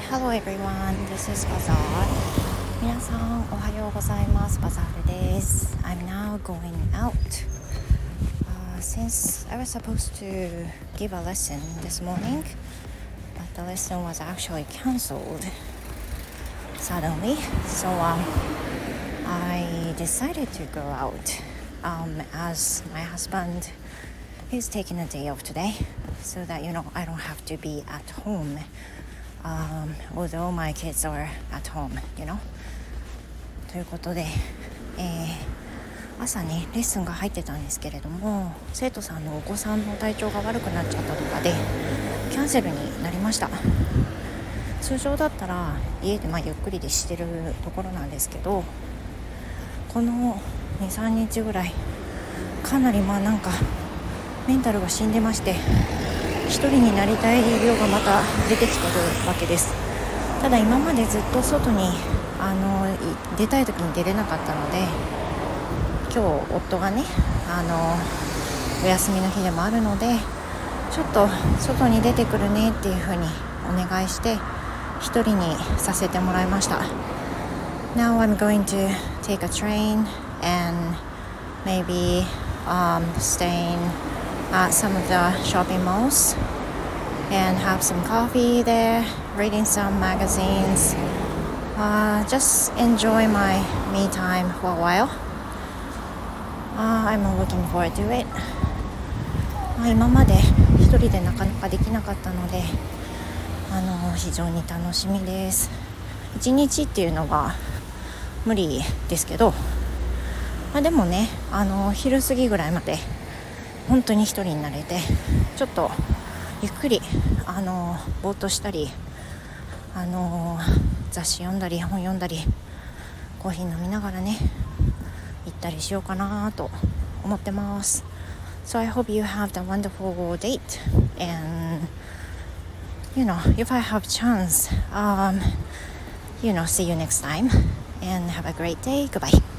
everyone, this is Bazaar 皆さんおはようございますバザールです I'm now going out、uh, since I was supposed to give a lesson this morning but the lesson was actually cancelled suddenly so um, I decided to go out um, as my husband is taking a day off today so that you know I don't have to be at home Um, although my kids are at home you know. ということで、えー、朝にレッスンが入ってたんですけれども生徒さんのお子さんの体調が悪くなっちゃったとかでキャンセルになりました。通常だったら家でまゆっくりでしてるところなんですけどこの23日ぐらいかなりまあなんかメンタルが死んでまして1人になりたい量がまた出てきてるわけです。ただ今までずっと外にあの出たい時に出れなかったので今日夫がねあのお休みの日でもあるのでちょっと外に出てくるねっていう風にお願いして1人にさせてもらいました。Now I'm going to take a train and maybe um, staying at some of the shopping malls and have some coffee there, reading some magazines, uh, just enjoy my me time for a while. Uh, I'm looking forward to it. まあ、今まで一人でなかなかできなかったのであの非常に楽しみです一日っていうのは無理ですけど、まあ、でもねあの昼過ぎぐらいまで本当に一人になれてちょっとゆっくりあのぼーっとしたりあの雑誌読んだり本読んだりコーヒー飲みながらね行ったりしようかなと思ってます So I hope you have a wonderful date and you know if I have chance um, you know see you next time and have a great day goodbye